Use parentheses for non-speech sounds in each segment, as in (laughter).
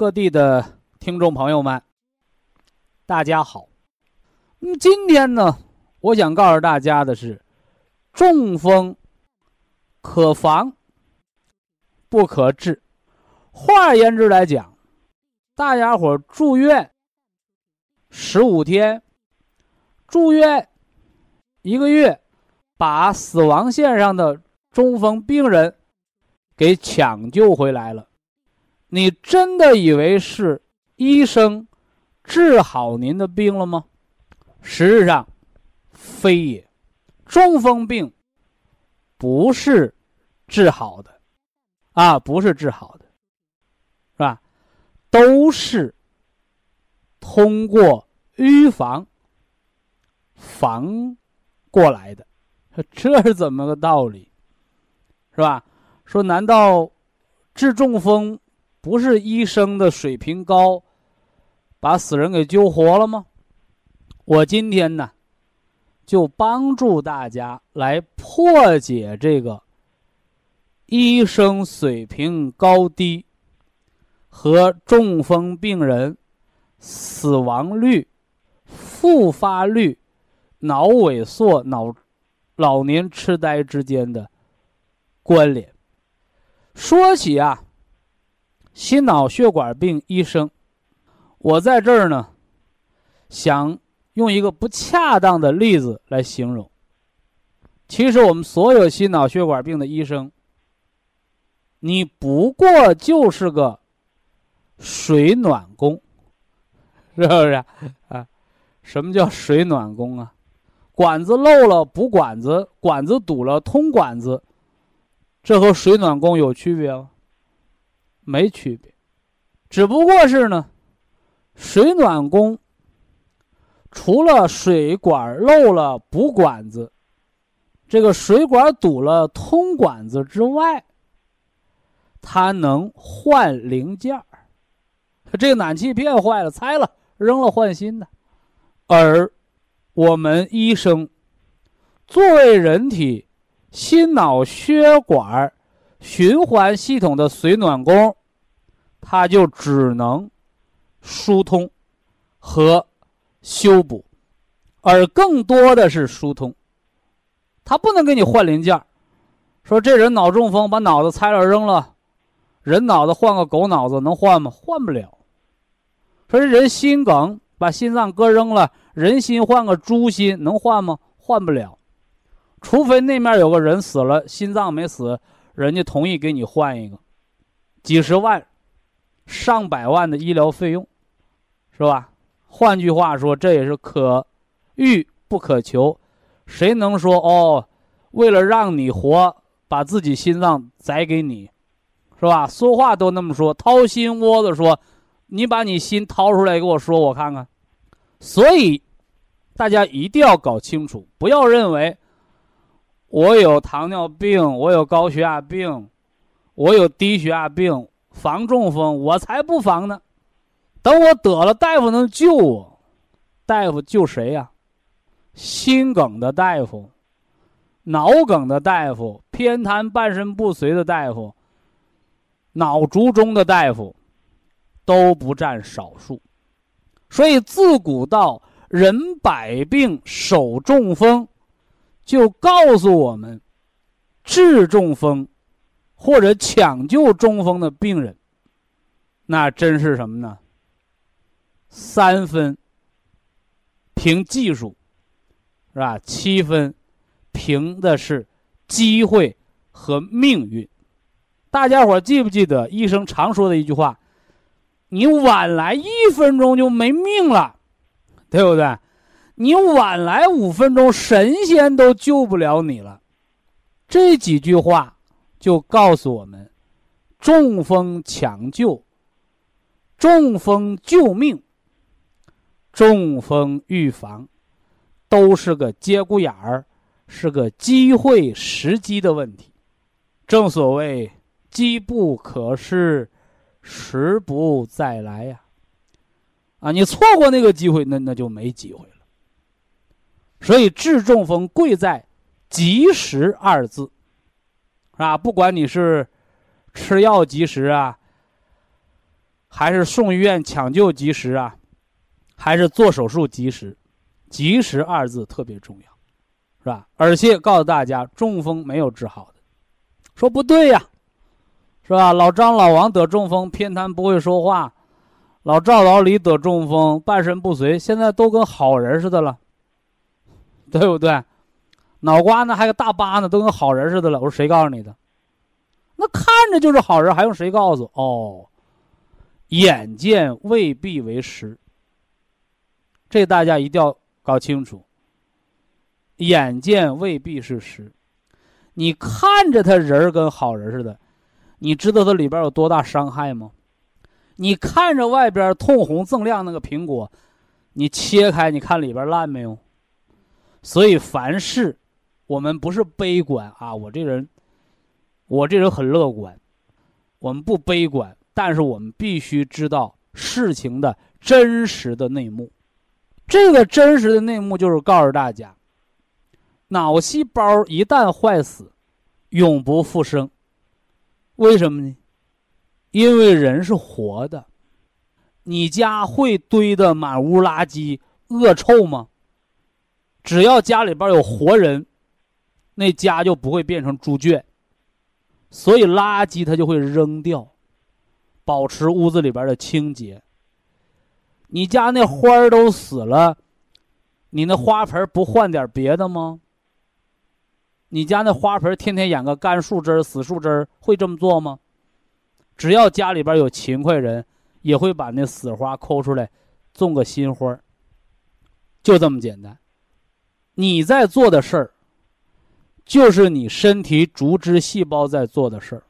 各地的听众朋友们，大家好。那么今天呢，我想告诉大家的是，中风可防不可治。换而言之来讲，大家伙住院十五天，住院一个月，把死亡线上的中风病人给抢救回来了。你真的以为是医生治好您的病了吗？实质上，非也。中风病不是治好的，啊，不是治好的，是吧？都是通过预防防过来的，(laughs) 这是怎么个道理？是吧？说难道治中风？不是医生的水平高，把死人给救活了吗？我今天呢，就帮助大家来破解这个医生水平高低和中风病人死亡率、复发率、脑萎缩、脑老年痴呆之间的关联。说起啊。心脑血管病医生，我在这儿呢，想用一个不恰当的例子来形容。其实我们所有心脑血管病的医生，你不过就是个水暖工，是不是啊？什么叫水暖工啊？管子漏了补管子，管子堵了通管子，这和水暖工有区别吗？没区别，只不过是呢，水暖工除了水管漏了补管子，这个水管堵了通管子之外，它能换零件儿。这个暖气片坏了，拆了扔了换新的。而我们医生作为人体心脑血管。循环系统的水暖工，它就只能疏通和修补，而更多的是疏通。它不能给你换零件说这人脑中风，把脑子拆了扔了，人脑子换个狗脑子能换吗？换不了。说这人心梗，把心脏割扔了，人心换个猪心能换吗？换不了。除非那面有个人死了，心脏没死。人家同意给你换一个，几十万、上百万的医疗费用，是吧？换句话说，这也是可遇不可求。谁能说哦？为了让你活，把自己心脏宰给你，是吧？说话都那么说，掏心窝子说，你把你心掏出来给我说，我看看。所以，大家一定要搞清楚，不要认为。我有糖尿病，我有高血压病，我有低血压病，防中风我才不防呢。等我得了，大夫能救我？大夫救谁呀？心梗的大夫，脑梗的大夫，偏瘫半身不遂的大夫，脑卒中的大夫，都不占少数。所以自古到人百病首中风。就告诉我们，治中风或者抢救中风的病人，那真是什么呢？三分凭技术，是吧？七分凭的是机会和命运。大家伙记不记得医生常说的一句话？你晚来一分钟就没命了，对不对？你晚来五分钟，神仙都救不了你了。这几句话就告诉我们：中风抢救、中风救命、中风预防，都是个节骨眼儿，是个机会时机的问题。正所谓“机不可失”。时不再来呀！啊，你错过那个机会，那那就没机会了。所以治中风贵在“及时”二字，啊？不管你是吃药及时啊，还是送医院抢救及时啊，还是做手术及时，“及时”二字特别重要，是吧？而且告诉大家，中风没有治好的，说不对呀。是吧？老张、老王得中风，偏瘫不会说话；老赵、老李得中风，半身不遂，现在都跟好人似的了，对不对？脑瓜呢还个大疤呢，都跟好人似的了。我说谁告诉你的？那看着就是好人，还用谁告诉？哦，眼见未必为实，这大家一定要搞清楚。眼见未必是实，你看着他人跟好人似的。你知道他里边有多大伤害吗？你看着外边通红锃亮那个苹果，你切开你看里边烂没有？所以凡事，我们不是悲观啊，我这人，我这人很乐观，我们不悲观，但是我们必须知道事情的真实的内幕。这个真实的内幕就是告诉大家，脑细胞一旦坏死，永不复生。为什么呢？因为人是活的，你家会堆的满屋垃圾、恶臭吗？只要家里边有活人，那家就不会变成猪圈。所以垃圾它就会扔掉，保持屋子里边的清洁。你家那花儿都死了，你那花盆不换点别的吗？你家那花盆天天养个干树枝死树枝会这么做吗？只要家里边有勤快人，也会把那死花抠出来，种个新花就这么简单。你在做的事儿，就是你身体组织细胞在做的事儿。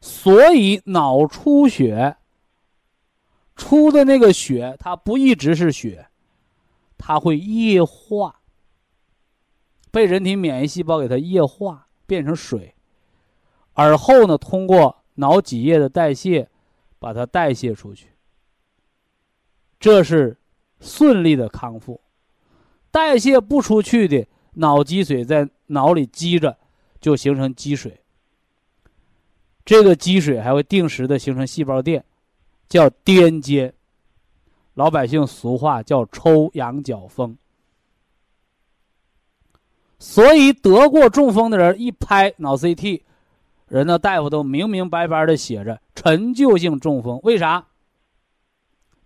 所以脑出血，出的那个血，它不一直是血，它会液化。被人体免疫细胞给它液化变成水，而后呢，通过脑脊液的代谢，把它代谢出去。这是顺利的康复。代谢不出去的脑积水在脑里积着，就形成积水。这个积水还会定时的形成细胞电，叫癫痫。老百姓俗话叫抽羊角风。所以得过中风的人一拍脑 CT，人的大夫都明明白白的写着陈旧性中风。为啥？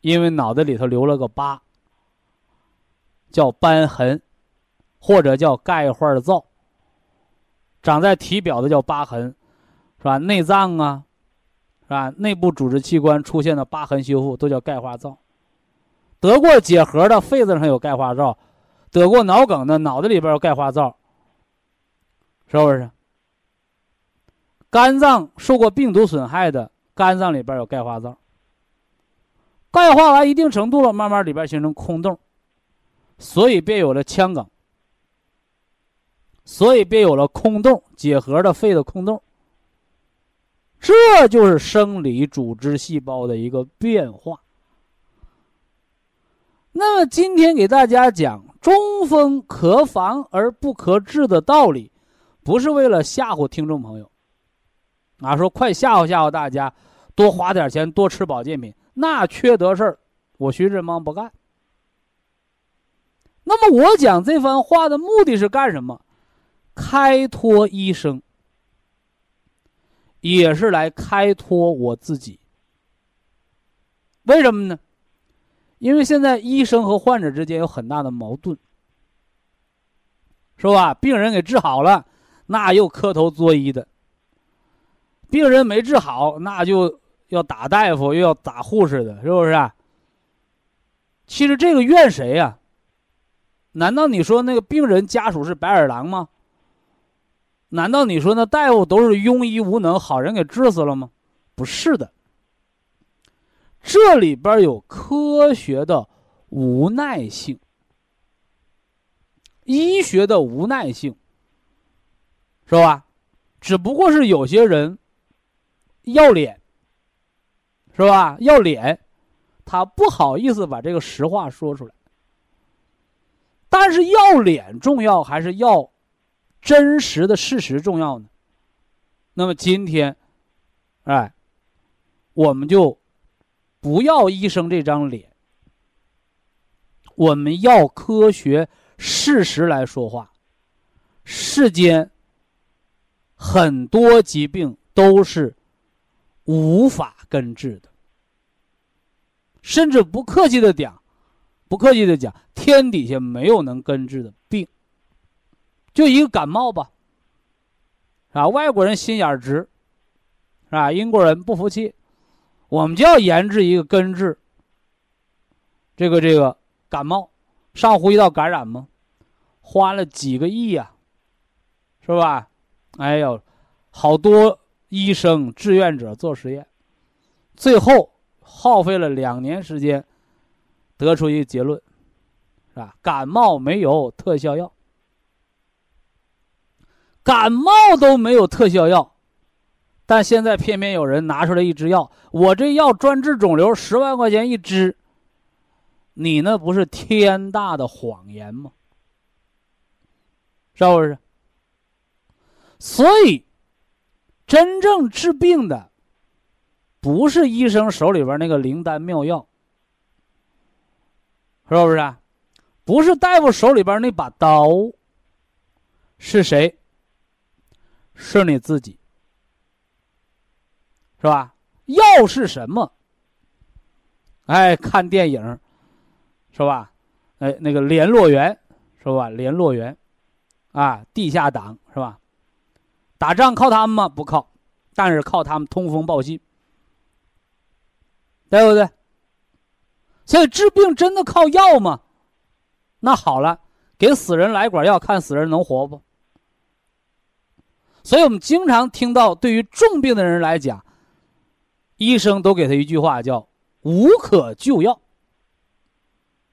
因为脑袋里头留了个疤，叫瘢痕，或者叫钙化灶。长在体表的叫疤痕，是吧？内脏啊，是吧？内部组织器官出现的疤痕修复都叫钙化灶。得过结核的肺子上有钙化灶。得过脑梗的，脑子里边有钙化灶，是不是？肝脏受过病毒损害的，肝脏里边有钙化灶。钙化完一定程度了，慢慢里边形成空洞，所以便有了腔梗，所以便有了空洞结核的肺的空洞。这就是生理组织细胞的一个变化。那么今天给大家讲中风可防而不可治的道理，不是为了吓唬听众朋友，啊，说快吓唬吓唬大家，多花点钱多吃保健品，那缺德事儿，我徐志摩不干。那么我讲这番话的目的是干什么？开脱医生，也是来开脱我自己，为什么呢？因为现在医生和患者之间有很大的矛盾，是吧？病人给治好了，那又磕头作揖的；病人没治好，那就要打大夫，又要打护士的，是不是？啊其实这个怨谁呀？难道你说那个病人家属是白眼狼吗？难道你说那大夫都是庸医无能，好人给治死了吗？不是的。这里边有科学的无奈性，医学的无奈性，是吧？只不过是有些人要脸，是吧？要脸，他不好意思把这个实话说出来。但是要脸重要还是要真实的事实重要呢？那么今天，哎，我们就。不要医生这张脸，我们要科学事实来说话。世间很多疾病都是无法根治的，甚至不客气的讲，不客气的讲，天底下没有能根治的。就一个感冒吧，啊，外国人心眼直，是吧？英国人不服气。我们就要研制一个根治这个这个感冒上呼吸道感染吗？花了几个亿呀，是吧？哎呦，好多医生志愿者做实验，最后耗费了两年时间，得出一个结论，是吧？感冒没有特效药，感冒都没有特效药。但现在偏偏有人拿出来一支药，我这药专治肿瘤，十万块钱一支。你那不是天大的谎言吗？是不是？所以，真正治病的，不是医生手里边那个灵丹妙药，是不是？不是大夫手里边那把刀，是谁？是你自己。是吧？药是什么？哎，看电影，是吧？哎，那个联络员，是吧？联络员，啊，地下党，是吧？打仗靠他们吗？不靠，但是靠他们通风报信，对不对？所以治病真的靠药吗？那好了，给死人来管药，看死人能活不？所以我们经常听到，对于重病的人来讲。医生都给他一句话，叫“无可救药”，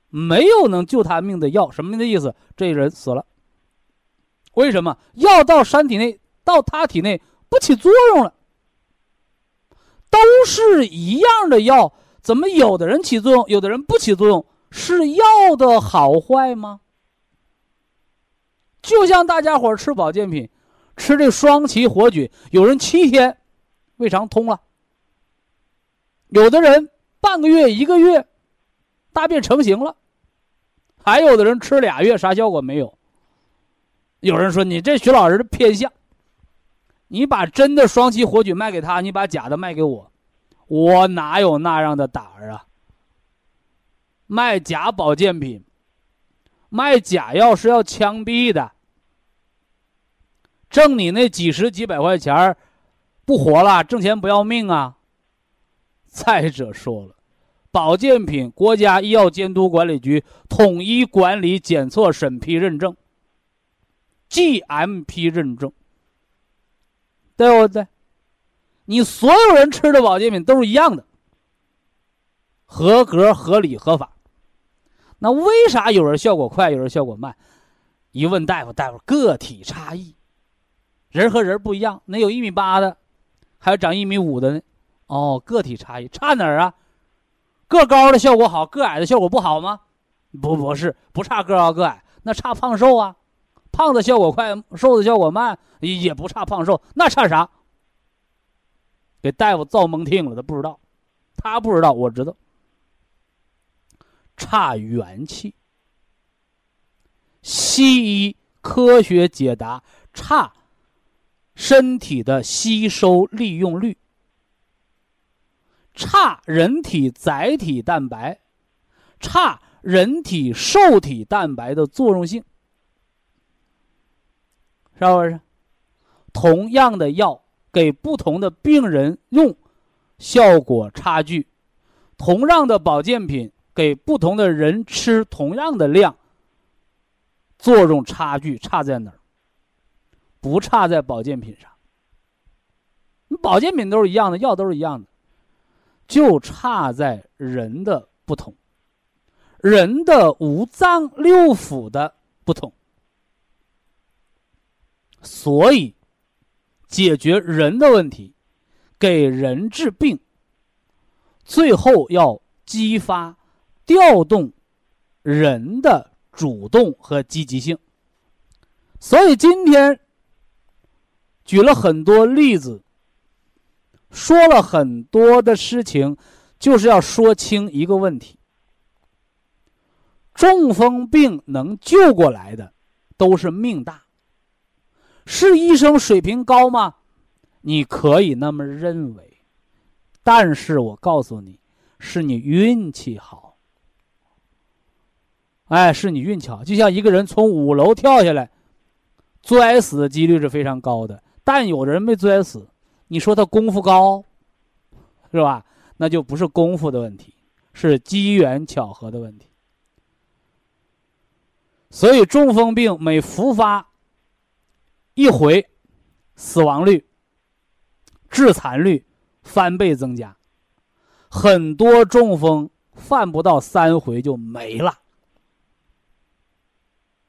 没有能救他命的药，什么的意思？这人死了。为什么？药到山体内，到他体内不起作用了。都是一样的药，怎么有的人起作用，有的人不起作用？是药的好坏吗？就像大家伙吃保健品，吃这双歧活菌，有人七天胃肠通了。有的人半个月、一个月，大便成型了；还有的人吃俩月，啥效果没有。有人说：“你这徐老师的偏向，你把真的双歧活菌卖给他，你把假的卖给我，我哪有那样的胆儿啊？卖假保健品、卖假药是要枪毙的，挣你那几十几百块钱儿不活了，挣钱不要命啊！”再者说了，保健品国家医药监督管理局统一管理、检测、审批、认证，GMP 认证，对不对？你所有人吃的保健品都是一样的，合格、合理、合法。那为啥有人效果快，有人效果慢？一问大夫，大夫个体差异，人和人不一样。那有一米八的，还有长一米五的呢。哦，个体差异差哪儿啊？个高的效果好，个矮的效果不好吗？不，不是，不差个高个矮，那差胖瘦啊。胖的效果快，瘦的效果慢，也不差胖瘦，那差啥？给大夫造蒙听了，他不知道，他不知道，我知道，差元气。西医科学解答，差身体的吸收利用率。差人体载体蛋白，差人体受体蛋白的作用性，是不是？同样的药给不同的病人用，效果差距；同样的保健品给不同的人吃同样的量，作用差距差在哪儿？不差在保健品上。保健品都是一样的，药都是一样的。就差在人的不同，人的五脏六腑的不同，所以解决人的问题，给人治病，最后要激发、调动人的主动和积极性。所以今天举了很多例子。说了很多的事情，就是要说清一个问题：中风病能救过来的，都是命大。是医生水平高吗？你可以那么认为，但是我告诉你，是你运气好。哎，是你运气好。就像一个人从五楼跳下来，摔死的几率是非常高的，但有人没摔死。你说他功夫高，是吧？那就不是功夫的问题，是机缘巧合的问题。所以中风病每复发一回，死亡率、致残率翻倍增加，很多中风犯不到三回就没了，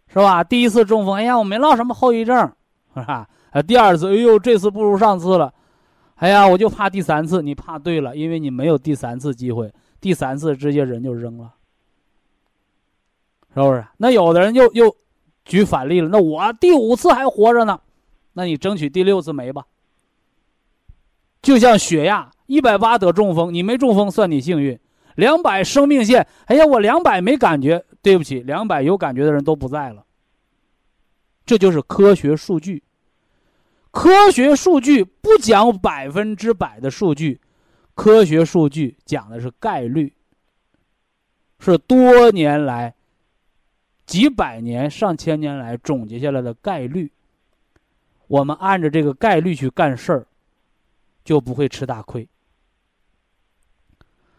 是吧？第一次中风，哎呀，我没落什么后遗症，是吧？啊，第二次，哎呦，这次不如上次了。哎呀，我就怕第三次，你怕对了，因为你没有第三次机会，第三次直接人就扔了，是不是？那有的人又又举反例了，那我第五次还活着呢，那你争取第六次没吧？就像血压一百八得中风，你没中风算你幸运，两百生命线，哎呀，我两百没感觉，对不起，两百有感觉的人都不在了，这就是科学数据。科学数据不讲百分之百的数据，科学数据讲的是概率，是多年来、几百年、上千年来总结下来的概率。我们按照这个概率去干事儿，就不会吃大亏。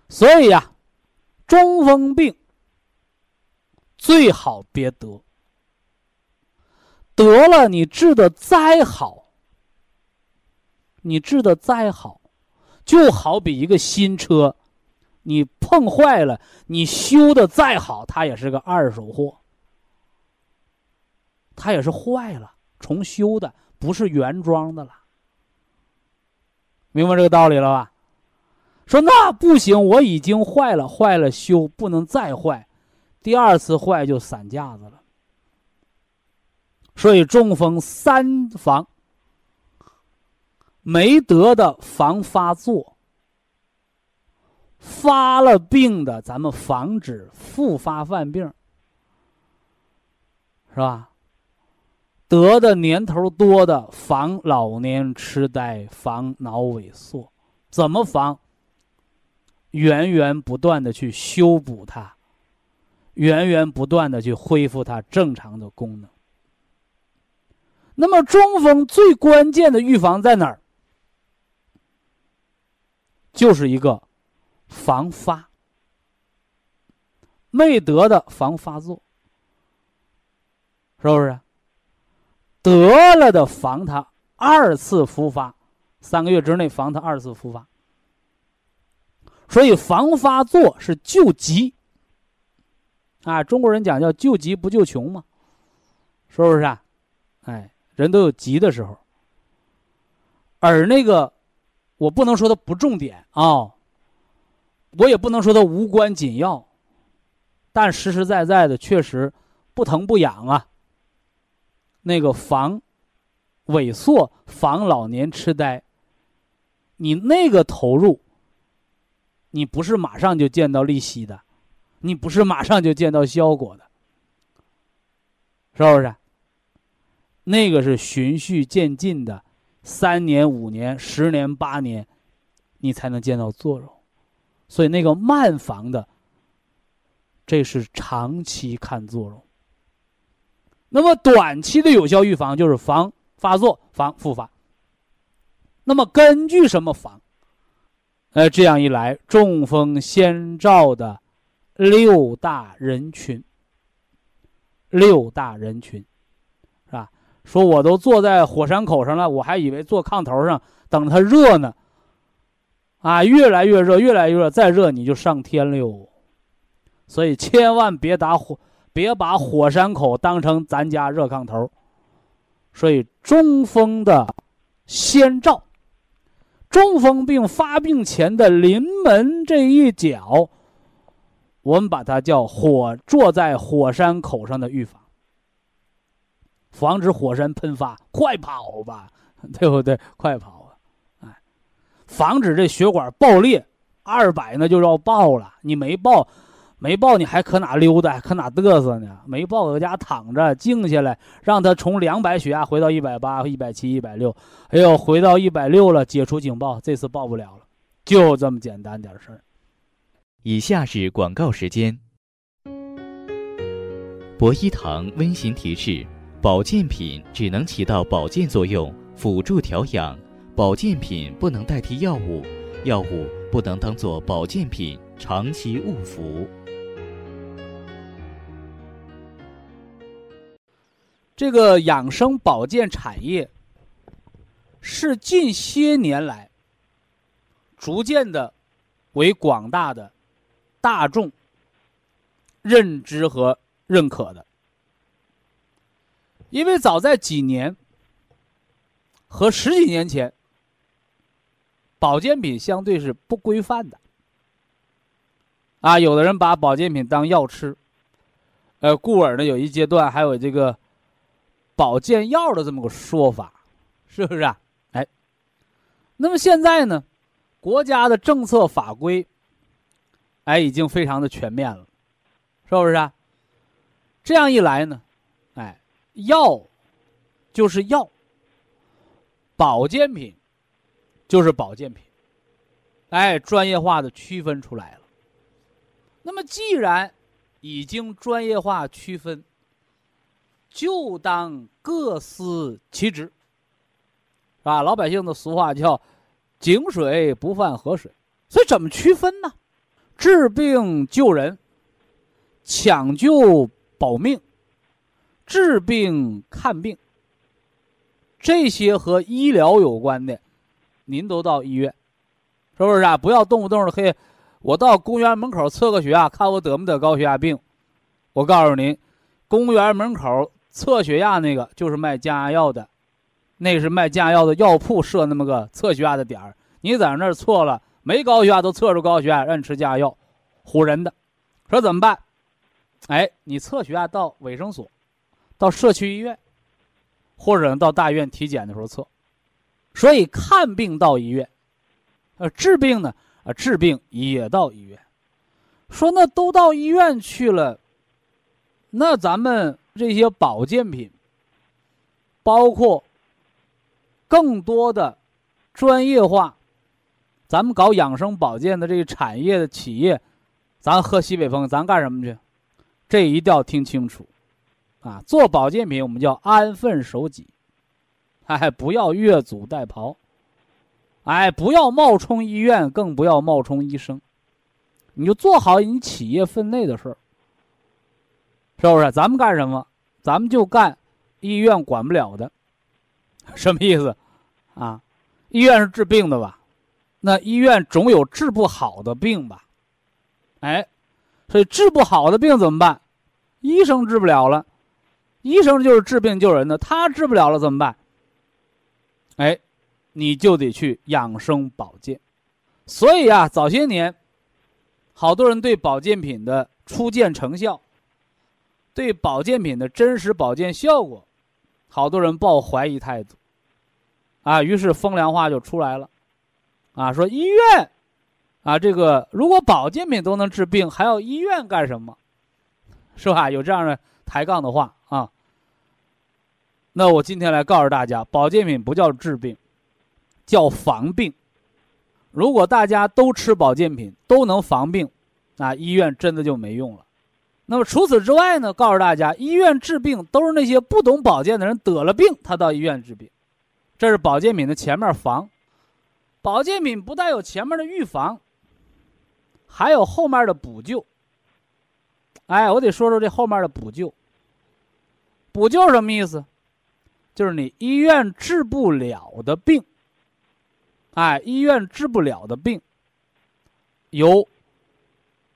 所以呀，中风病最好别得，得了你治的再好。你治的再好，就好比一个新车，你碰坏了，你修的再好，它也是个二手货，它也是坏了，重修的，不是原装的了。明白这个道理了吧？说那不行，我已经坏了，坏了修不能再坏，第二次坏就散架子了。所以中风三防。没得的防发作，发了病的咱们防止复发犯病，是吧？得的年头多的防老年痴呆、防脑萎缩，怎么防？源源不断的去修补它，源源不断的去恢复它正常的功能。那么中风最关键的预防在哪儿？就是一个防发，没得的防发作，是不是？得了的防他二次复发，三个月之内防他二次复发。所以防发作是救急啊！中国人讲叫救急不救穷嘛，是不是啊？哎，人都有急的时候，而那个。我不能说它不重点啊，我也不能说它无关紧要，但实实在在的确实不疼不痒啊。那个防萎缩、防老年痴呆，你那个投入，你不是马上就见到利息的，你不是马上就见到效果的，是不是？那个是循序渐进的。三年、五年、十年、八年，你才能见到作用。所以那个慢防的，这是长期看作用。那么短期的有效预防就是防发作、防复发。那么根据什么防？呃，这样一来，中风先兆的六大人群，六大人群，说我都坐在火山口上了，我还以为坐炕头上等它热呢。啊，越来越热，越来越热，再热你就上天了哟。所以千万别打火，别把火山口当成咱家热炕头。所以中风的先兆，中风病发病前的临门这一脚，我们把它叫火坐在火山口上的预防，防止火山喷发，快跑吧，(laughs) 对不对？快跑啊！哎。防止这血管爆裂，二百那就要爆了。你没爆，没爆，你还可哪溜达，可哪嘚瑟呢？没爆，搁家躺着，静下来，让他从两百血压回到一百八、一百七、一百六，哎呦，回到一百六了，解除警报，这次爆不了了，就这么简单点事儿。以下是广告时间。博一堂温馨提示：保健品只能起到保健作用，辅助调养。保健品不能代替药物，药物不能当做保健品长期误服。这个养生保健产业是近些年来逐渐的为广大的大众认知和认可的，因为早在几年和十几年前。保健品相对是不规范的，啊，有的人把保健品当药吃，呃，故而呢，有一阶段还有这个保健药的这么个说法，是不是啊？哎，那么现在呢，国家的政策法规，哎，已经非常的全面了，是不是啊？这样一来呢，药就是药，保健品。就是保健品，哎，专业化的区分出来了。那么，既然已经专业化区分，就当各司其职，啊，老百姓的俗话叫“井水不犯河水”。所以，怎么区分呢？治病救人，抢救保命，治病看病，这些和医疗有关的。您都到医院，是不是啊？不要动不动的嘿，我到公园门口测个血压，看我得没得高血压病。我告诉您，公园门口测血压那个就是卖降压药的，那是卖降压药的药铺设那么个测血压的点儿。你在那儿错了，没高血压都测出高血压，让你吃降压药，唬人的。说怎么办？哎，你测血压到卫生所，到社区医院，或者到大医院体检的时候测。所以看病到医院，呃，治病呢，啊，治病也到医院。说那都到医院去了，那咱们这些保健品，包括更多的专业化，咱们搞养生保健的这个产业的企业，咱喝西北风，咱干什么去？这一定要听清楚，啊，做保健品我们叫安分守己。哎，不要越俎代庖，哎，不要冒充医院，更不要冒充医生，你就做好你企业分内的事儿，是不是？咱们干什么？咱们就干医院管不了的，什么意思？啊，医院是治病的吧？那医院总有治不好的病吧？哎，所以治不好的病怎么办？医生治不了了，医生就是治病救人的，他治不了了怎么办？哎，你就得去养生保健，所以啊，早些年，好多人对保健品的初见成效，对保健品的真实保健效果，好多人抱怀疑态度，啊，于是风凉话就出来了，啊，说医院，啊，这个如果保健品都能治病，还要医院干什么？是吧？有这样的抬杠的话。那我今天来告诉大家，保健品不叫治病，叫防病。如果大家都吃保健品，都能防病，那医院真的就没用了。那么除此之外呢？告诉大家，医院治病都是那些不懂保健的人得了病，他到医院治病。这是保健品的前面防。保健品不但有前面的预防，还有后面的补救。哎，我得说说这后面的补救。补救什么意思？就是你医院治不了的病，哎，医院治不了的病，由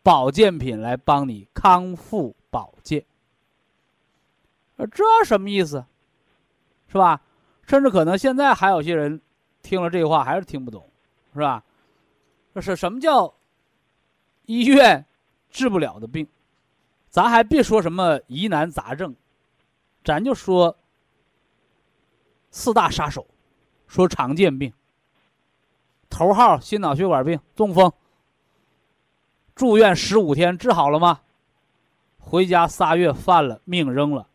保健品来帮你康复保健。这什么意思？是吧？甚至可能现在还有些人听了这话还是听不懂，是吧？这是什么叫医院治不了的病？咱还别说什么疑难杂症，咱就说四大杀手，说常见病。头号心脑血管病，中风。住院十五天治好了吗？回家仨月犯了，命扔了，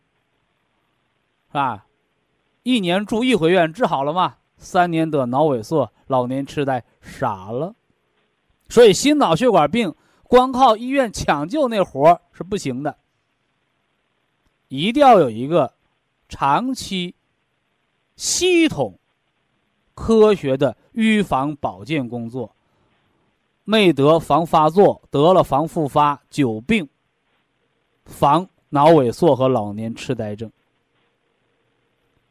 是吧？一年住一回院治好了吗？三年得脑萎缩，老年痴呆，傻了。所以心脑血管病。光靠医院抢救那活是不行的，一定要有一个长期、系统、科学的预防保健工作。没得防发作，得了防复发，久病防脑萎缩和老年痴呆症。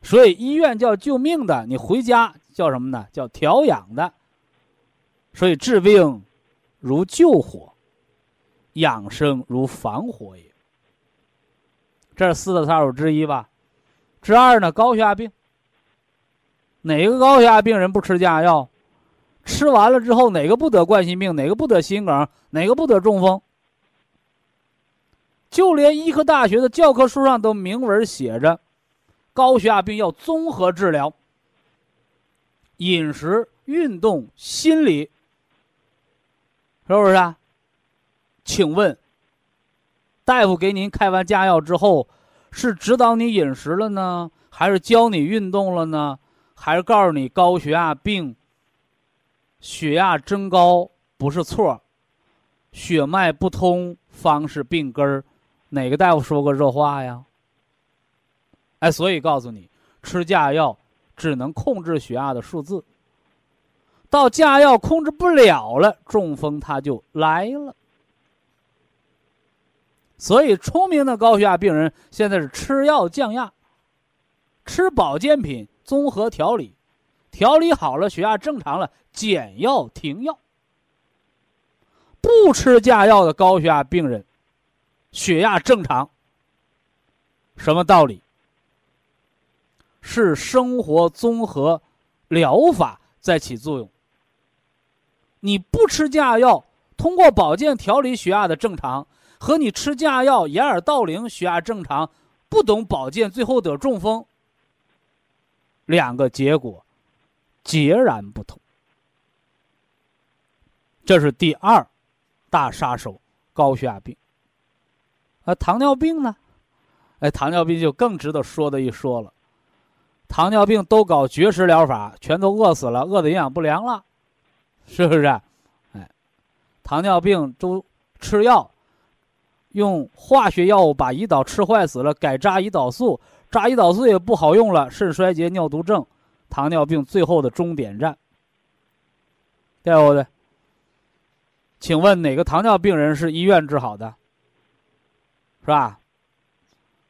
所以医院叫救命的，你回家叫什么呢？叫调养的。所以治病如救火。养生如防火也，这是四大杀手之一吧？之二呢？高血压病。哪个高血压病人不吃降压药？吃完了之后，哪个不得冠心病？哪个不得心梗？哪个不得中风？就连医科大学的教科书上都明文写着，高血压病要综合治疗，饮食、运动、心理，是不是啊？请问，大夫给您开完降药之后，是指导你饮食了呢，还是教你运动了呢，还是告诉你高血压病、血压增高不是错，血脉不通方是病根儿？哪个大夫说过这话呀？哎，所以告诉你，吃降压药只能控制血压的数字，到降压药控制不了了，中风它就来了。所以，聪明的高血压病人现在是吃药降压，吃保健品综合调理，调理好了，血压正常了，减药停药。不吃降药的高血压病人，血压正常。什么道理？是生活综合疗法在起作用。你不吃降压药，通过保健调理血压的正常。和你吃降压药掩耳盗铃，血压正常，不懂保健，最后得中风，两个结果截然不同。这是第二大杀手——高血压病。啊，糖尿病呢？哎，糖尿病就更值得说的一说了。糖尿病都搞绝食疗法，全都饿死了，饿的营养不良了，是不是？哎，糖尿病都吃药。用化学药物把胰岛吃坏死了，改扎胰岛素，扎胰岛素也不好用了，肾衰竭、尿毒症，糖尿病最后的终点站，对不对？请问哪个糖尿病人是医院治好的？是吧？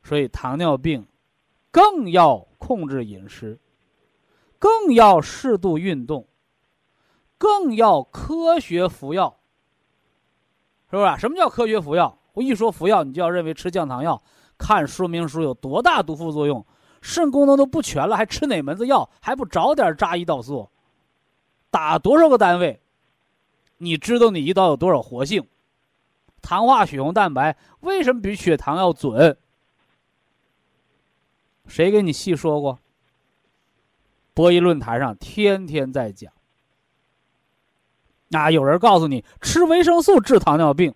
所以糖尿病更要控制饮食，更要适度运动，更要科学服药，是不是？什么叫科学服药？我一说服药，你就要认为吃降糖药，看说明书有多大毒副作用，肾功能都不全了，还吃哪门子药？还不早点扎胰岛素，打多少个单位？你知道你胰岛有多少活性？糖化血红蛋白为什么比血糖要准？谁给你细说过？博弈论坛上天天在讲。那有人告诉你吃维生素治糖尿病。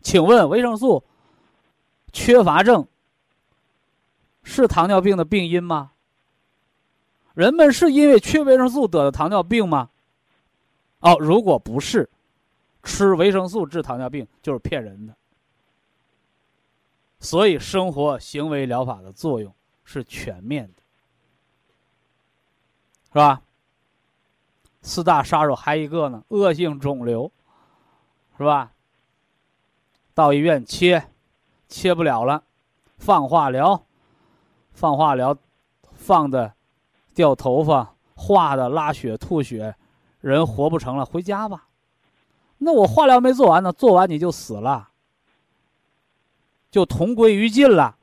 请问维生素缺乏症是糖尿病的病因吗？人们是因为缺维生素得的糖尿病吗？哦，如果不是，吃维生素治糖尿病就是骗人的。所以，生活行为疗法的作用是全面的，是吧？四大杀手还一个呢，恶性肿瘤，是吧？到医院切，切不了了，放化疗，放化疗，放的掉头发，化的拉血吐血，人活不成了，回家吧。那我化疗没做完呢，做完你就死了。就同归于尽了，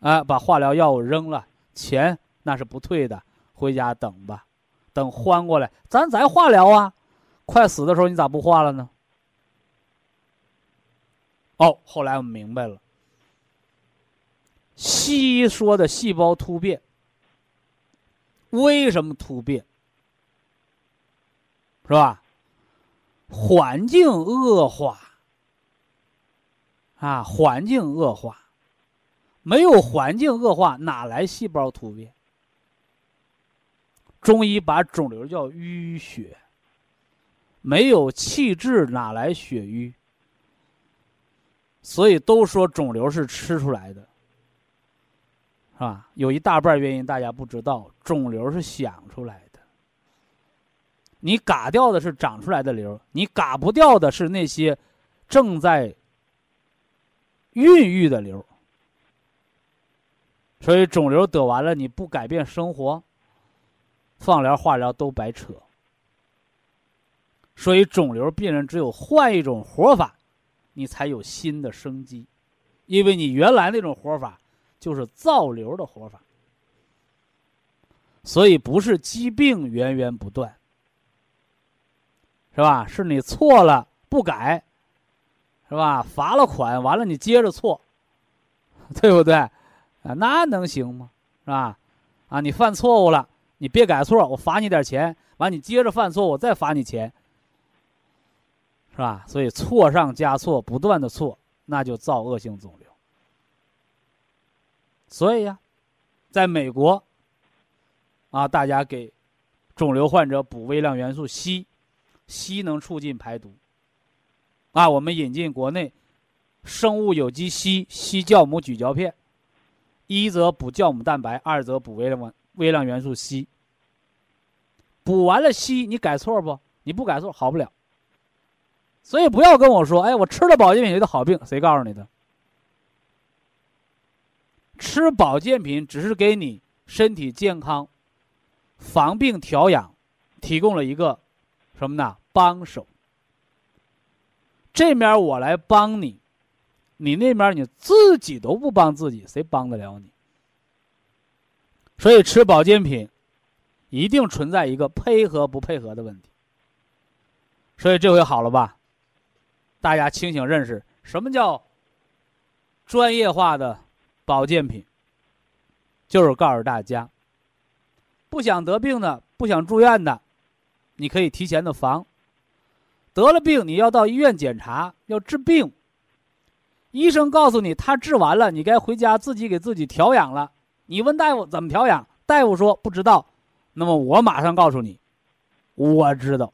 哎，把化疗药物扔了，钱那是不退的，回家等吧，等缓过来，咱再化疗啊！快死的时候你咋不化了呢？哦，后来我明白了，西医说的细胞突变，为什么突变？是吧？环境恶化。啊，环境恶化，没有环境恶化，哪来细胞突变？中医把肿瘤叫淤血，没有气滞，哪来血瘀？所以都说肿瘤是吃出来的，是吧？有一大半原因大家不知道，肿瘤是想出来的。你嘎掉的是长出来的瘤，你嘎不掉的是那些正在。孕育的瘤，所以肿瘤得完了，你不改变生活，放疗、化疗都白扯。所以肿瘤病人只有换一种活法，你才有新的生机，因为你原来那种活法就是造瘤的活法。所以不是疾病源源不断，是吧？是你错了不改。是吧？罚了款完了，你接着错，(laughs) 对不对？啊，那能行吗？是吧？啊，你犯错误了，你别改错，我罚你点钱，完你接着犯错，我再罚你钱，是吧？所以错上加错，不断的错，那就造恶性肿瘤。所以呀，在美国，啊，大家给肿瘤患者补微量元素硒，硒能促进排毒。啊，我们引进国内生物有机硒硒酵母咀嚼片，一则补酵母蛋白，二则补微量微量元素硒。补完了硒，你改错不？你不改错，好不了。所以不要跟我说，哎，我吃了保健品就好病，谁告诉你的？吃保健品只是给你身体健康、防病调养提供了一个什么呢？帮手。这面我来帮你，你那边你自己都不帮自己，谁帮得了你？所以吃保健品，一定存在一个配合不配合的问题。所以这回好了吧？大家清醒认识什么叫专业化的保健品，就是告诉大家，不想得病的，不想住院的，你可以提前的防。得了病，你要到医院检查，要治病。医生告诉你他治完了，你该回家自己给自己调养了。你问大夫怎么调养，大夫说不知道。那么我马上告诉你，我知道，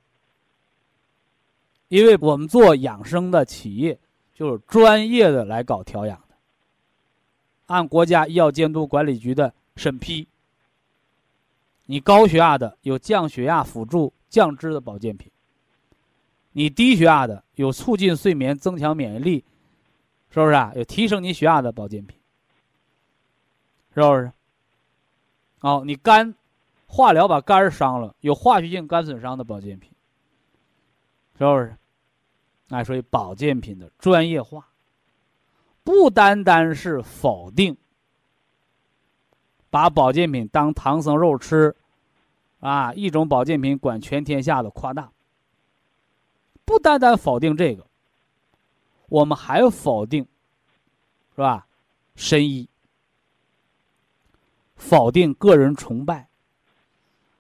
因为我们做养生的企业就是专业的来搞调养的，按国家医药监督管理局的审批。你高血压的有降血压辅助降脂的保健品。你低血压的有促进睡眠、增强免疫力，是不是啊？有提升你血压的保健品，是不是？哦，你肝化疗把肝伤了，有化学性肝损伤的保健品，是不是？哎，所以保健品的专业化，不单单是否定，把保健品当唐僧肉吃，啊，一种保健品管全天下的夸大。不单单否定这个，我们还否定，是吧？神医，否定个人崇拜，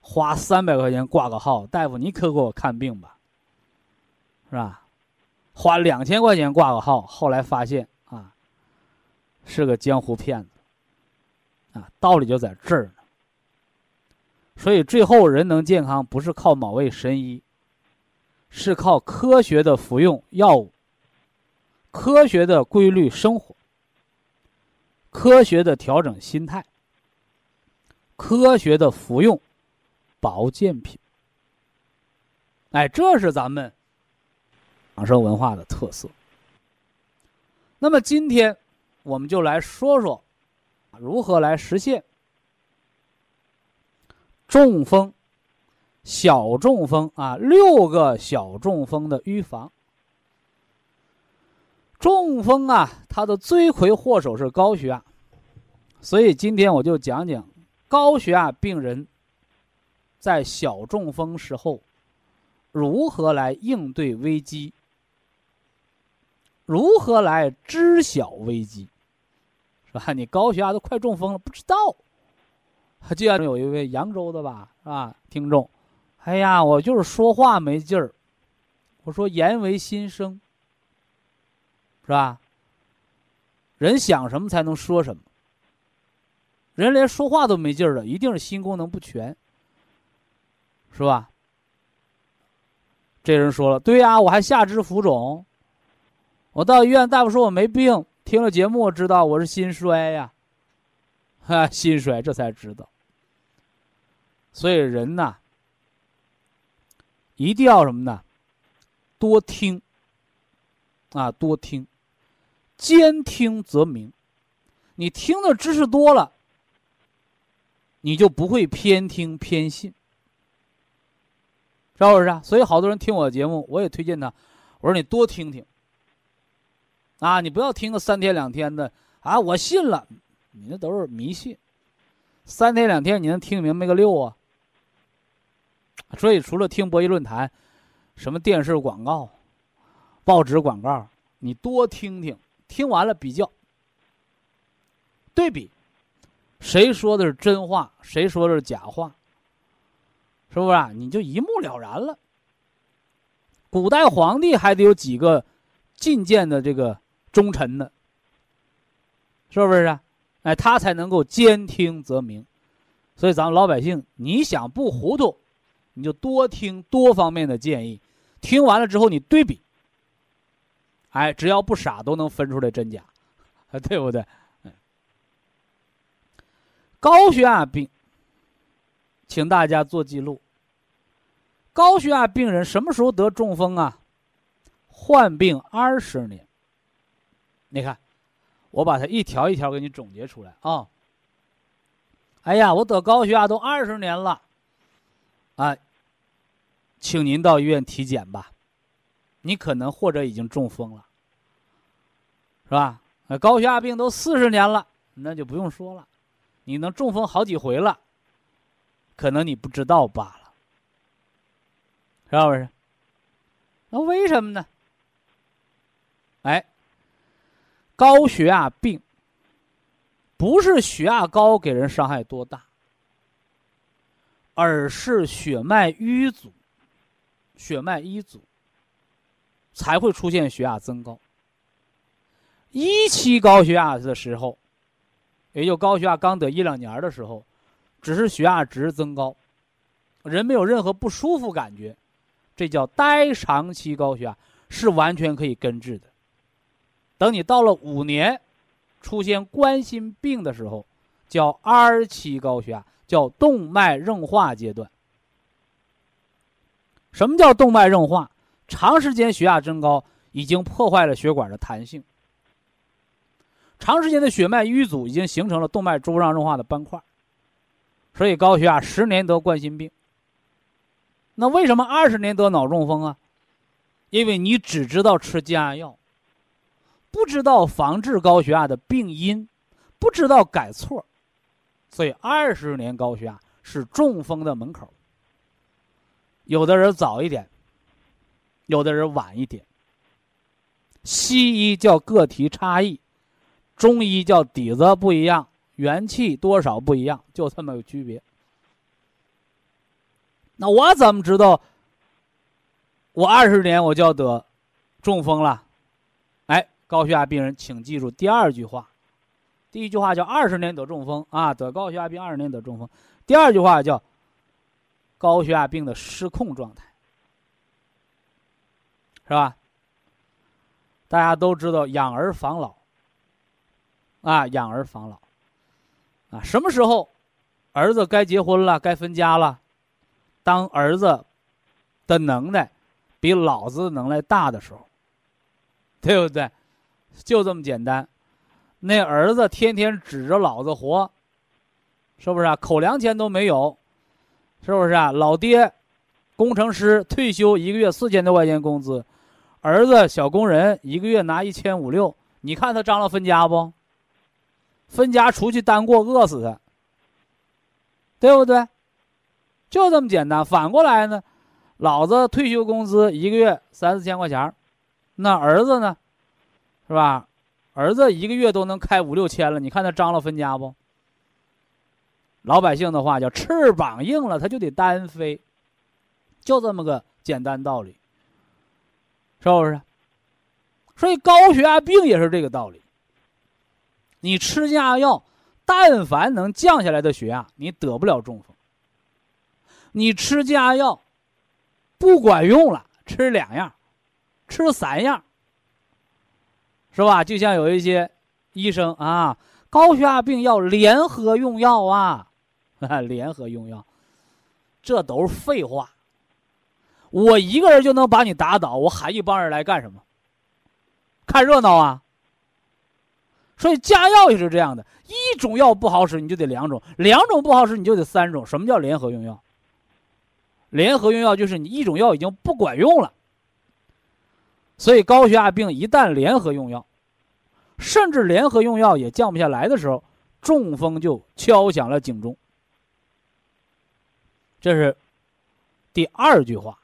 花三百块钱挂个号，大夫你可给我看病吧，是吧？花两千块钱挂个号，后来发现啊，是个江湖骗子，啊，道理就在这儿呢，所以最后人能健康，不是靠某位神医，是靠科学的服用药物，科学的规律生活，科学的调整心态，科学的服用保健品。哎，这是咱们养生文化的特色。那么今天，我们就来说说如何来实现。中风，小中风啊，六个小中风的预防。中风啊，它的罪魁祸首是高血压，所以今天我就讲讲高血压病人在小中风时候如何来应对危机，如何来知晓危机，是吧？你高血压都快中风了，不知道。就像有一位扬州的吧，是吧？听众，哎呀，我就是说话没劲儿。我说言为心声，是吧？人想什么才能说什么。人连说话都没劲儿了，一定是心功能不全，是吧？这人说了，对呀，我还下肢浮肿。我到医院，大夫说我没病，听了节目我知道我是心衰呀，哈，心衰，这才知道。所以人呐，一定要什么呢？多听，啊，多听，兼听则明。你听的知识多了，你就不会偏听偏信，是不是？所以好多人听我的节目，我也推荐他，我说你多听听，啊，你不要听个三天两天的啊，我信了，你那都是迷信，三天两天你能听明白个六啊？所以，除了听博弈论坛，什么电视广告、报纸广告，你多听听，听完了比较、对比，谁说的是真话，谁说的是假话，是不是啊？你就一目了然了。古代皇帝还得有几个觐见的这个忠臣呢，是不是啊？哎，他才能够兼听则明。所以，咱们老百姓，你想不糊涂？你就多听多方面的建议，听完了之后你对比，哎，只要不傻都能分出来真假，(laughs) 对不对？高血压病，请大家做记录。高血压病人什么时候得中风啊？患病二十年。你看，我把它一条一条给你总结出来啊。哎呀，我得高血压都二十年了，啊。请您到医院体检吧，你可能或者已经中风了，是吧？高血压病都四十年了，那就不用说了，你能中风好几回了，可能你不知道罢了，是不是？那为什么呢？哎，高血压病不是血压高给人伤害多大，而是血脉瘀阻。血脉瘀阻，才会出现血压增高。一期高血压的时候，也就高血压刚得一两年的时候，只是血压值增高，人没有任何不舒服感觉，这叫呆长期高血压，是完全可以根治的。等你到了五年，出现冠心病的时候，叫二期高血压，叫动脉硬化阶段。什么叫动脉硬化？长时间血压增高已经破坏了血管的弹性，长时间的血脉淤阻已经形成了动脉粥样硬化的斑块，所以高血压十年得冠心病。那为什么二十年得脑中风啊？因为你只知道吃降压药，不知道防治高血压的病因，不知道改错，所以二十年高血压是中风的门口。有的人早一点，有的人晚一点。西医叫个体差异，中医叫底子不一样，元气多少不一样，就这么个区别。那我怎么知道我二十年我就要得中风了？高血压病人，请记住第二句话。第一句话叫二十年得中风啊，得高血压病二十年得中风。第二句话叫高血压病的失控状态，是吧？大家都知道养儿防老，啊，养儿防老，啊，什么时候儿子该结婚了，该分家了？当儿子的能耐比老子的能耐大的时候，对不对？就这么简单。那儿子天天指着老子活，是不是啊？口粮钱都没有，是不是啊？老爹，工程师退休一个月四千多块钱工资。儿子小工人一个月拿一千五六，你看他张罗分家不？分家出去单过饿死他，对不对？就这么简单。反过来呢，老子退休工资一个月三四千块钱，那儿子呢，是吧？儿子一个月都能开五六千了，你看他张罗分家不？老百姓的话叫翅膀硬了，他就得单飞，就这么个简单道理。是不是？所以高血压病也是这个道理。你吃降压药，但凡能降下来的血压，你得不了中风。你吃降压药不管用了，吃两样，吃三样，是吧？就像有一些医生啊，高血压病要联合用药啊，(laughs) 联合用药，这都是废话。我一个人就能把你打倒，我喊一帮人来干什么？看热闹啊！所以加药也是这样的，一种药不好使，你就得两种；两种不好使，你就得三种。什么叫联合用药？联合用药就是你一种药已经不管用了，所以高血压病一旦联合用药，甚至联合用药也降不下来的时候，中风就敲响了警钟。这是第二句话。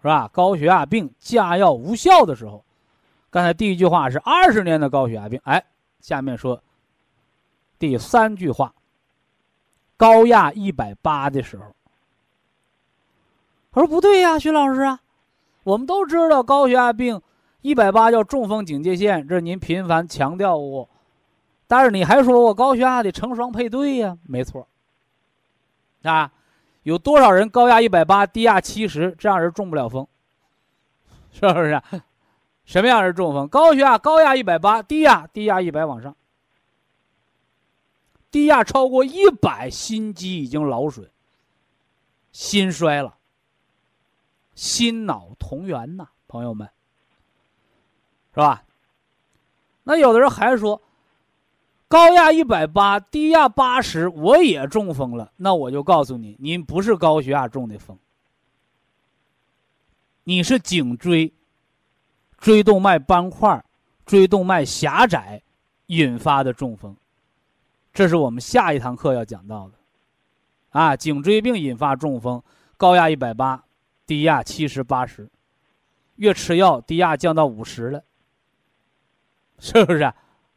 是吧？高血压病降压药无效的时候，刚才第一句话是二十年的高血压病，哎，下面说第三句话，高压一百八的时候，我说不对呀，徐老师啊，我们都知道高血压病一百八叫中风警戒线，这是您频繁强调过，但是你还说我高血压得成双配对呀，没错，啊。有多少人高压一百八，低压七十，这样人中不了风，是不是？什么样人中风？高血压高压一百八，低压低压一百往上，低压超过一百，心肌已经劳损，心衰了，心脑同源呐，朋友们，是吧？那有的人还说。高压一百八，低压八十，我也中风了。那我就告诉你，您不是高血压中的风，你是颈椎、椎动脉斑块、椎动脉狭窄引发的中风。这是我们下一堂课要讲到的，啊，颈椎病引发中风，高压一百八，低压七十八十，越吃药，低压降到五十了，是不是？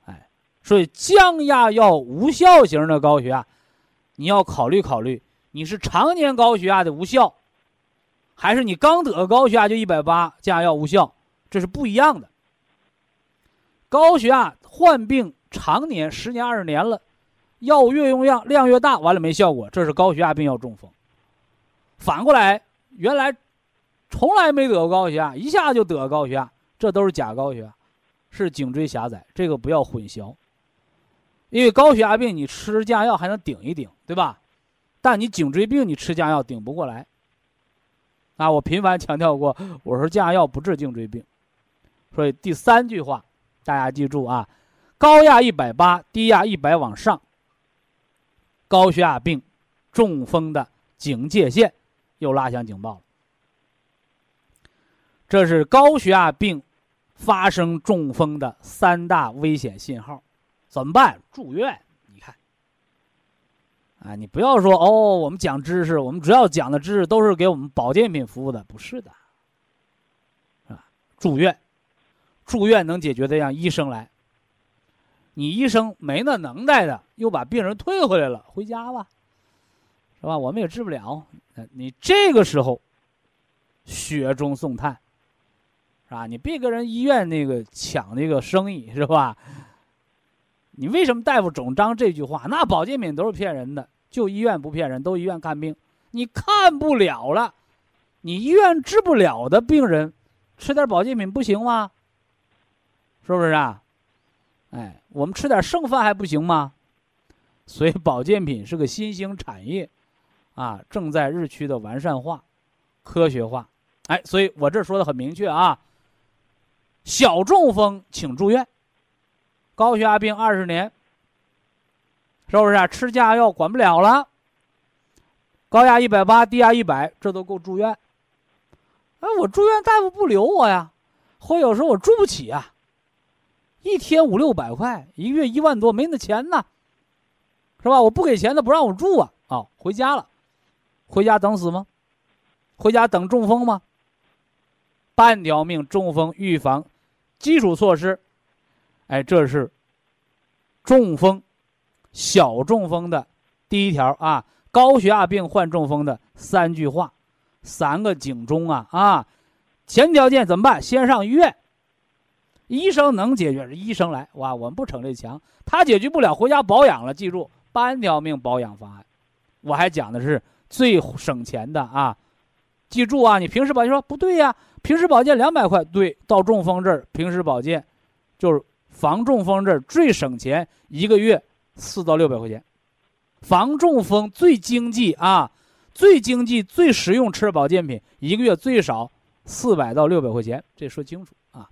哎所以降压药无效型的高血压，你要考虑考虑，你是常年高血压的无效，还是你刚得高血压就一百八，降压药无效，这是不一样的。高血压患病常年十年二十年了，药物越用量量越大，完了没效果，这是高血压病要中风。反过来，原来从来没得过高血压，一下就得高血压，这都是假高血压，是颈椎狭窄，这个不要混淆。因为高血压病，你吃降压药还能顶一顶，对吧？但你颈椎病，你吃降压药顶不过来。啊，我频繁强调过，我说降压药不治颈椎病。所以第三句话，大家记住啊：高压一百八，低压一百往上，高血压病中风的警戒线又拉响警报了。这是高血压病发生中风的三大危险信号。怎么办？住院？你看，啊，你不要说哦，我们讲知识，我们主要讲的知识都是给我们保健品服务的，不是的，啊，住院，住院能解决的让医生来。你医生没那能耐的，又把病人退回来了，回家吧，是吧？我们也治不了。你这个时候，雪中送炭，是吧？你别跟人医院那个抢那个生意，是吧？你为什么大夫总张这句话？那保健品都是骗人的，就医院不骗人，都医院看病，你看不了了，你医院治不了的病人，吃点保健品不行吗？是不是啊？哎，我们吃点剩饭还不行吗？所以保健品是个新兴产业，啊，正在日趋的完善化、科学化。哎，所以我这说的很明确啊。小中风请住院，高血压病二十年，是不是啊？吃降压药管不了了，高压一百八，低压一百，这都够住院。哎，我住院大夫不留我呀，或有时候我住不起啊。一天五六百块，一个月一万多，没那钱呢，是吧？我不给钱，他不让我住啊。啊，回家了，回家等死吗？回家等中风吗？半条命，中风预防。基础措施，哎，这是中风、小中风的第一条啊。高血压病患中风的三句话，三个警钟啊啊！前条件怎么办？先上医院，医生能解决，医生来哇，我们不逞这强，他解决不了，回家保养了。记住，半条命保养方案，我还讲的是最省钱的啊。记住啊，你平时保健说不对呀。平时保健两百块，对，到中风这儿，平时保健就是防中风这儿最省钱，一个月四到六百块钱，防中风最经济啊，最经济、最实用，吃保健品一个月最少四百到六百块钱，这说清楚啊。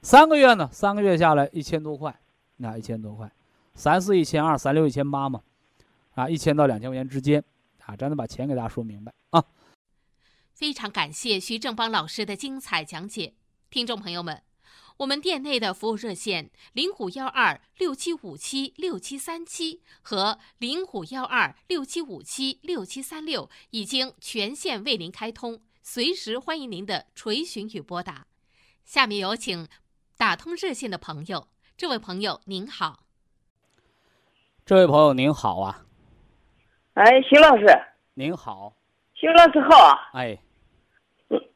三个月呢，三个月下来一千多块，那一千多块，三四一千二，三六一千八嘛，啊，一千到两千块钱之间，啊，咱得把钱给大家说明白啊。非常感谢徐正邦老师的精彩讲解，听众朋友们，我们店内的服务热线零五幺二六七五七六七三七和零五幺二六七五七六七三六已经全线为您开通，随时欢迎您的垂询与拨打。下面有请打通热线的朋友，这位朋友您好，这位朋友您好啊，哎，徐老师，您好，徐老师好，哎。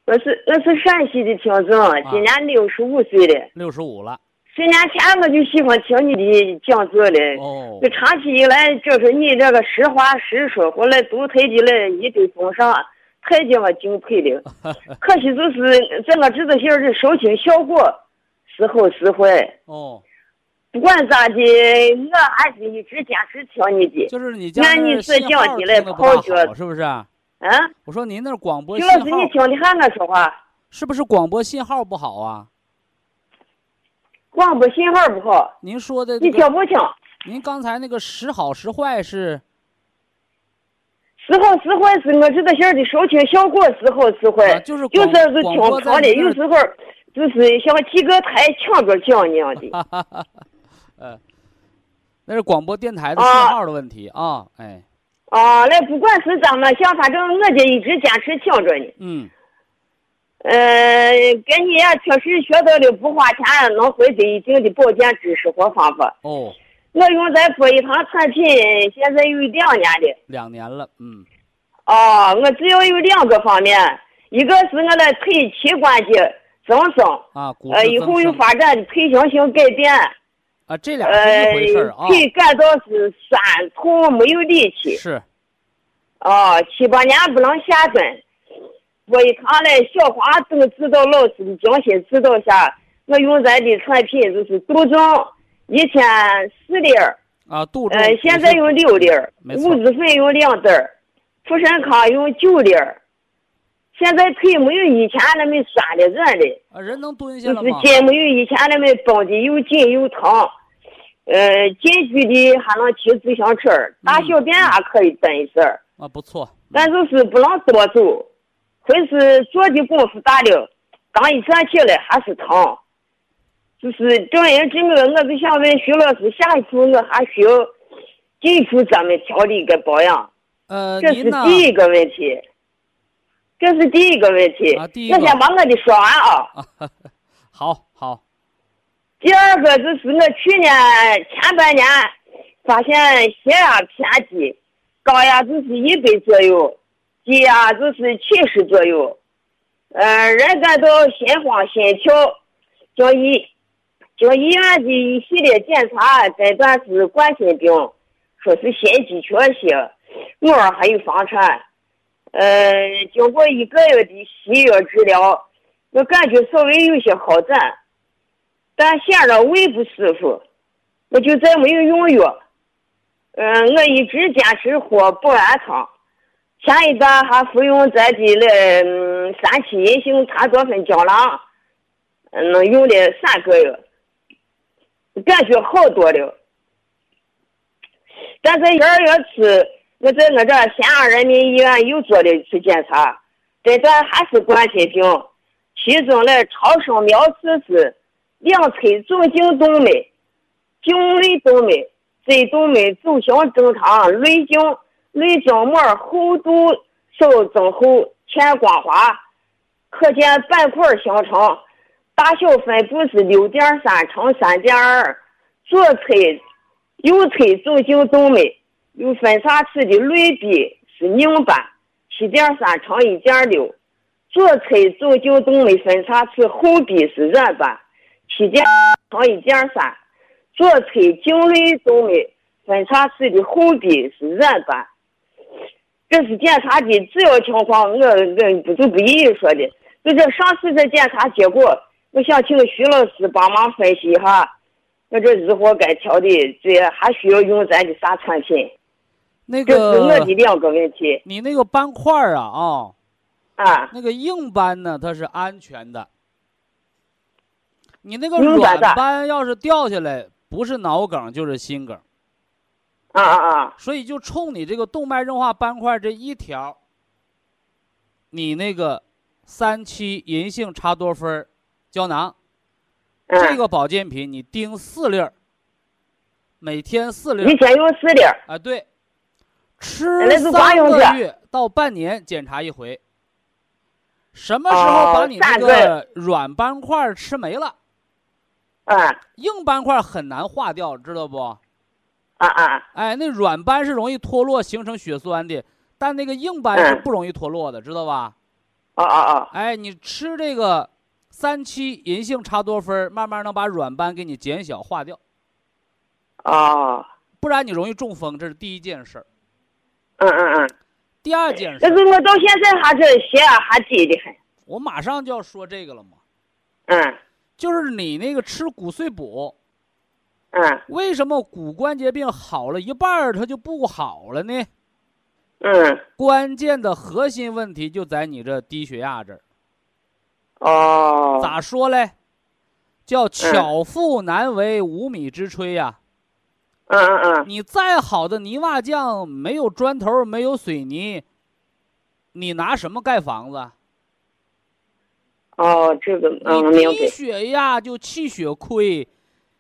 我是我是陕西的听众，今年六十五岁了。六十五了。十年前我就喜欢听你的讲座了。哦。我长期以来就是你这个实话实说，后来都推的了一堆风尚，太叫我敬佩了。(laughs) 可惜就是这个知道些的收听效果时好时坏。哦。不管咋的，我还是一直坚持听你的。就是你按你所讲的来跑脚，是不是？嗯，我说您那广播徐老师，你听的还我说话？是不是广播信号不好啊？广播信号不好。您说的你听不清。您刚才那个时好时坏是？时好时坏是我这个线的收听效果时好时坏，就是就是是听跑的，有时候就是像几个台抢着讲一样的。(laughs) 呃，那是广播电台的信号的问题啊，哎。哦，那不管是怎么想，反正我就一直坚持听着呢。嗯。呃，跟你也确实学到了不花钱能获得一定的保健知识和方法。哦。我用咱博一堂产品，现在有两年了。两年了，嗯。哦，我主要有两个方面，一个是我的腿膝关节增生。啊，呃，以后有发展的退行性改变。啊，这俩是一回事啊。腿感到是酸痛，没有力气。是。哦，七八年不能下蹲。我一看嘞，小花都指导老师的精心指导下，我用咱的产品就是杜仲，一天四粒儿。啊，杜仲。呃，现在用六粒儿。五子粉用两袋儿，富山康用九粒儿。现在腿没有以前那么酸的软的。啊，人能蹲下了吗？就是筋没有以前那么绷的又紧又疼。呃，近距离还能骑自行车，大小便还可以蹲一下。啊，不错。但就是不能多走，或是坐的功夫大了，刚一站起来还是疼。就是正因这个，我就想问徐老师，下一步我还需要进一步怎么调理跟保养？呃，这是第一个问题。这是第一个问题。啊，第一个。我先把我的说完啊。(laughs) 好好。第二个就是我去年前半年发现血压偏低。高压就是一百左右，低压就是七十左右，呃，人感到心慌心跳，经医经医院的一系列检查诊断是冠心病，说是心肌缺血，偶尔还有房颤，呃，经过一个月的西药治疗，我感觉稍微有些好转，但现在胃不舒服，我就再没有用药。嗯，我一直坚持喝补安汤，前一段还服用咱的那三七银杏茶多酚胶囊，嗯，能用了三个月，感觉好多了。但是二月初，我在我这咸阳人民医院又做了一次检查，诊断还是冠心病，其中的超声描述是两侧纵颈动脉、静内动脉、椎动脉走向正常，内静内静膜厚度稍增厚，浅光滑，可见斑块形成，大小分布是六点三乘三点二，左侧。右侧纵颈动脉有分叉齿的内壁是拧斑，七点三乘一点六；左侧纵静动脉分叉齿后壁是软斑，七点乘一点三；左侧颈内动脉分叉齿的后壁是软斑。这是检查的主要情况，我我不就不一一说的。就这上次这检查结果，我想请徐老师帮忙分析一下。我这日后该调的，这还需要用咱的啥产品？那个，这是我的两个问题。你那个斑块啊啊，啊，那个硬斑呢，它是安全的。你那个软斑要是掉下来，不是脑梗就是心梗。啊啊啊！所以就冲你这个动脉硬化斑块这一条，你那个三七银杏茶多酚胶囊。这个保健品你盯四粒儿，每天四粒儿，一天用四粒儿啊，对，吃三个月到半年检查一回。什么时候把你这个软斑块吃没了？啊，硬斑块很难化掉，知道不？啊啊！哎，那软斑是容易脱落形成血栓的，但那个硬斑是不容易脱落的，知道吧？啊啊啊！哎，你吃这个。三七银杏茶多酚慢慢能把软斑给你减小化掉，啊，不然你容易中风，这是第一件事儿。嗯嗯嗯。第二件事。但是我到现在还是血压还低的很。我马上就要说这个了嘛。嗯。就是你那个吃骨碎补。嗯。为什么骨关节病好了一半儿它就不好了呢？嗯。关键的核心问题就在你这低血压这儿。哦，咋说嘞？叫巧妇难为无米之炊呀。嗯嗯嗯。你再好的泥瓦匠，没有砖头，没有水泥，你拿什么盖房子？哦，这个嗯，你低血压就气血亏，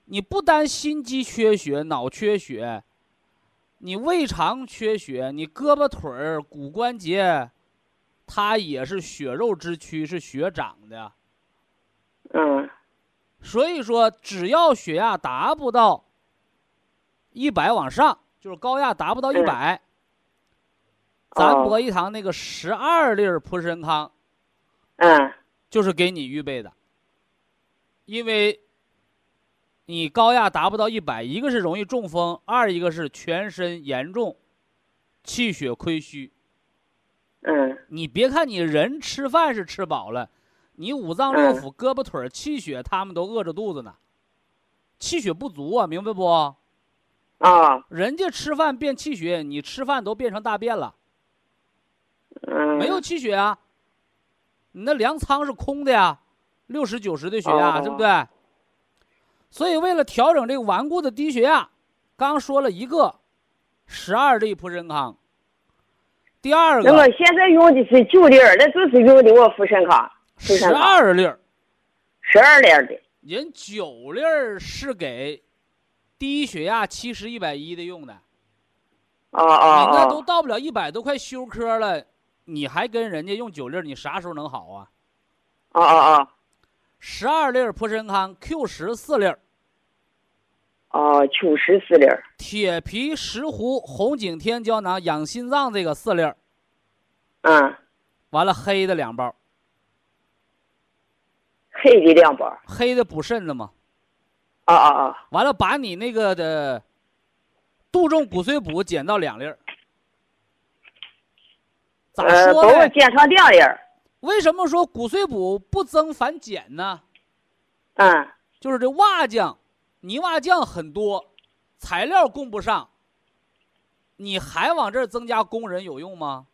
你不单心肌缺血、脑缺血，你胃肠缺血，你胳膊腿儿、骨关节。它也是血肉之躯，是血长的。嗯，所以说，只要血压达不到一百往上，就是高压达不到一百，咱博一堂那个十二粒普参康，嗯，就是给你预备的。因为你高压达不到一百，一个是容易中风，二一个是全身严重气血亏虚。嗯，你别看你人吃饭是吃饱了，你五脏六腑、胳膊腿气血他们都饿着肚子呢，气血不足啊，明白不？啊，人家吃饭变气血，你吃饭都变成大便了。嗯，没有气血啊，你那粮仓是空的呀，六十九十的血压，对不对？所以为了调整这个顽固的低血压，刚说了一个十二粒普参康。第二个，那我现在用的是九粒儿，那就是用的我富参康，十二粒儿，十二粒儿的。人九粒儿是给低血压七十一百一的用的。啊啊你那都到不了一百，都快休克了，你还跟人家用九粒儿，你啥时候能好啊？啊啊啊，十二粒儿普参康 Q 十四粒儿。哦，Q 十四粒儿。铁皮石斛红景天胶囊养心脏这个四粒儿。嗯，完了，黑的两包。黑的两包。黑的补肾的嘛。啊啊啊！完了，把你那个的杜仲骨髓补减到两粒儿。咋呃，说呢？都是减成两粒儿。为什么说骨髓补不增反减呢？嗯就是这瓦匠、泥瓦匠很多，材料供不上，你还往这儿增加工人有用吗？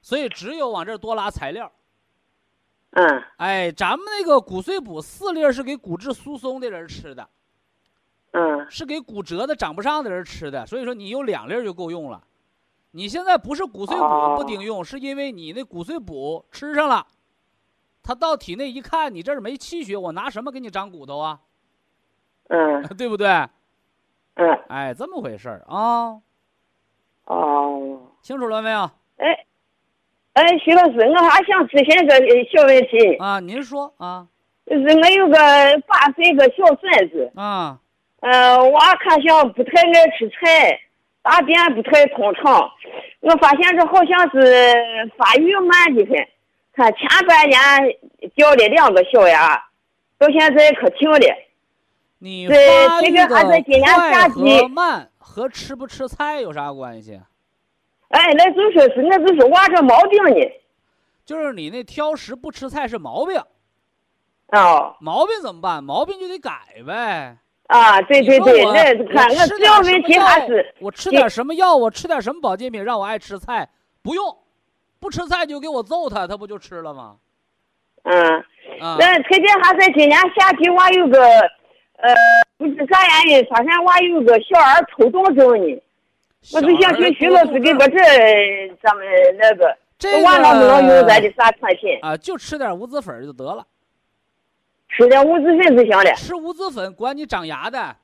所以只有往这儿多拉材料。嗯哎，咱们那个骨碎补四粒是给骨质疏松的人吃的，嗯是给骨折的长不上的人吃的，所以说你有两粒就够用了。你现在不是骨碎补不顶用，是因为你那骨碎补吃上了，他到体内一看，你这儿没气血，我拿什么给你长骨头啊？嗯 (laughs) 对不对？嗯哎，这么回事儿啊，哦。清楚了没有？哎，哎，徐老师，我还想咨询个呃小问题，啊，您说啊就是我有个八岁个小孙子，啊，呃，娃看像不太爱吃菜，大便不太通畅，我发现这好像是发育慢的很。他前半年掉了两个小牙，到现在可停了。你对发育这个还在今年的快和慢和吃不吃菜有啥关系？哎，那就是是那就是娃这毛病呢。就是你那挑食不吃菜是毛病，哦毛病怎么办？毛病就得改呗。啊，对对对，那看我我吃药还是我吃点什么药，我吃点什么保健品让我爱吃菜？不用，不吃菜就给我揍他，他不就吃了吗？嗯。啊，那特别还在今年夏季，娃有个，呃，不知啥原因，发现娃有个小儿抽动症呢。我就想请徐老师给我这咱们那个，这个娃能不能用咱的啥产品？啊，就吃点五子粉就得了。吃点五子粉就行了。吃五子粉管你长牙的，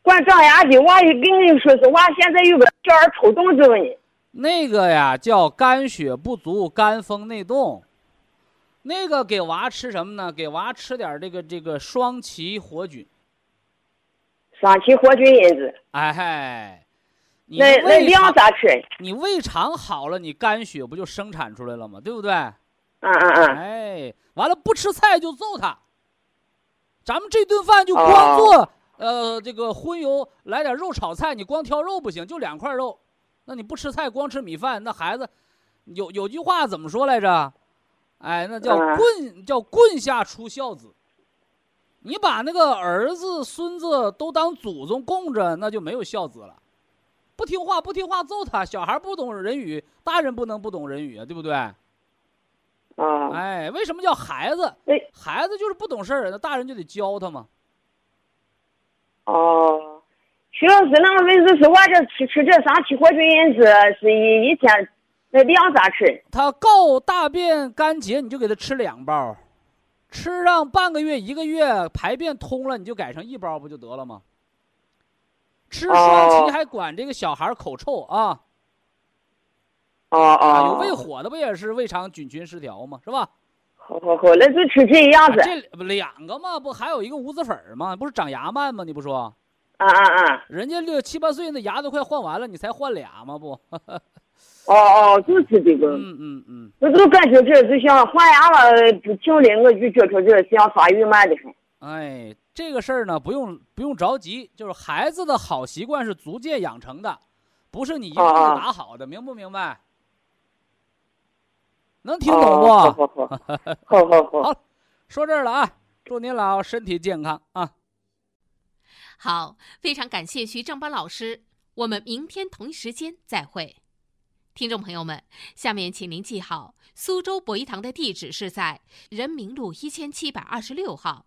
管长牙的娃有跟你说是娃现在有个小儿抽动症呢。那个呀叫肝血不足、肝风内动。那个给娃吃什么呢？给娃吃点这个这个双歧活菌。双歧活菌因子，哎嗨，你那那量咋吃？你胃肠好了，你肝血不就生产出来了吗？对不对？嗯嗯嗯，哎，完了不吃菜就揍他。咱们这顿饭就光做、呃这个荤油，来点肉炒菜，你光挑肉不行，就两块肉。那你不吃菜，光吃米饭，那孩子有有句话怎么说来着？哎，那叫嗯棍叫棍下出孝子。你把那个儿子、孙子都当祖宗供着，那就没有孝子了。不听话，不听话揍他。小孩不懂人语，大人不能不懂人语啊，对不对？啊，哎，为什么叫孩子？哎孩子就是不懂事儿，那大人就得教他嘛。哦，徐老师，那个问就是我这吃吃这三七活菌因子是一一天那两咋吃？他告大便干结，你就给他吃两包，吃上半个月、一个月，排便通了，你就改成一包不就得了吗？吃双哦歧还管这个小孩口臭啊哦啊，有哦，胃火的不也是胃肠菌群失调吗？是吧？好好好，那就吃这样子。啊这不两个嘛，不还有一个无籽粉儿吗？不是长牙慢吗？你不说，啊啊啊！人家六七八岁那牙都快换完了，你才换俩吗？不，(laughs) 哦哦，就是这个。嗯嗯嗯。我就感觉这就像换牙了不轻了，我就觉着这像发育慢的很。哎，这个事儿呢，不用不用着急，就是孩子的好习惯是逐渐养成的，不是你一棍子打好的，明不明白？能听懂不？哦好好好，好好 (laughs) 好。好，说这儿了啊，祝您老身体健康啊！好，非常感谢徐正邦老师，我们明天同一时间再会。听众朋友们，下面请您记好，苏州博一堂的地址是在人民路一千七百二十六号，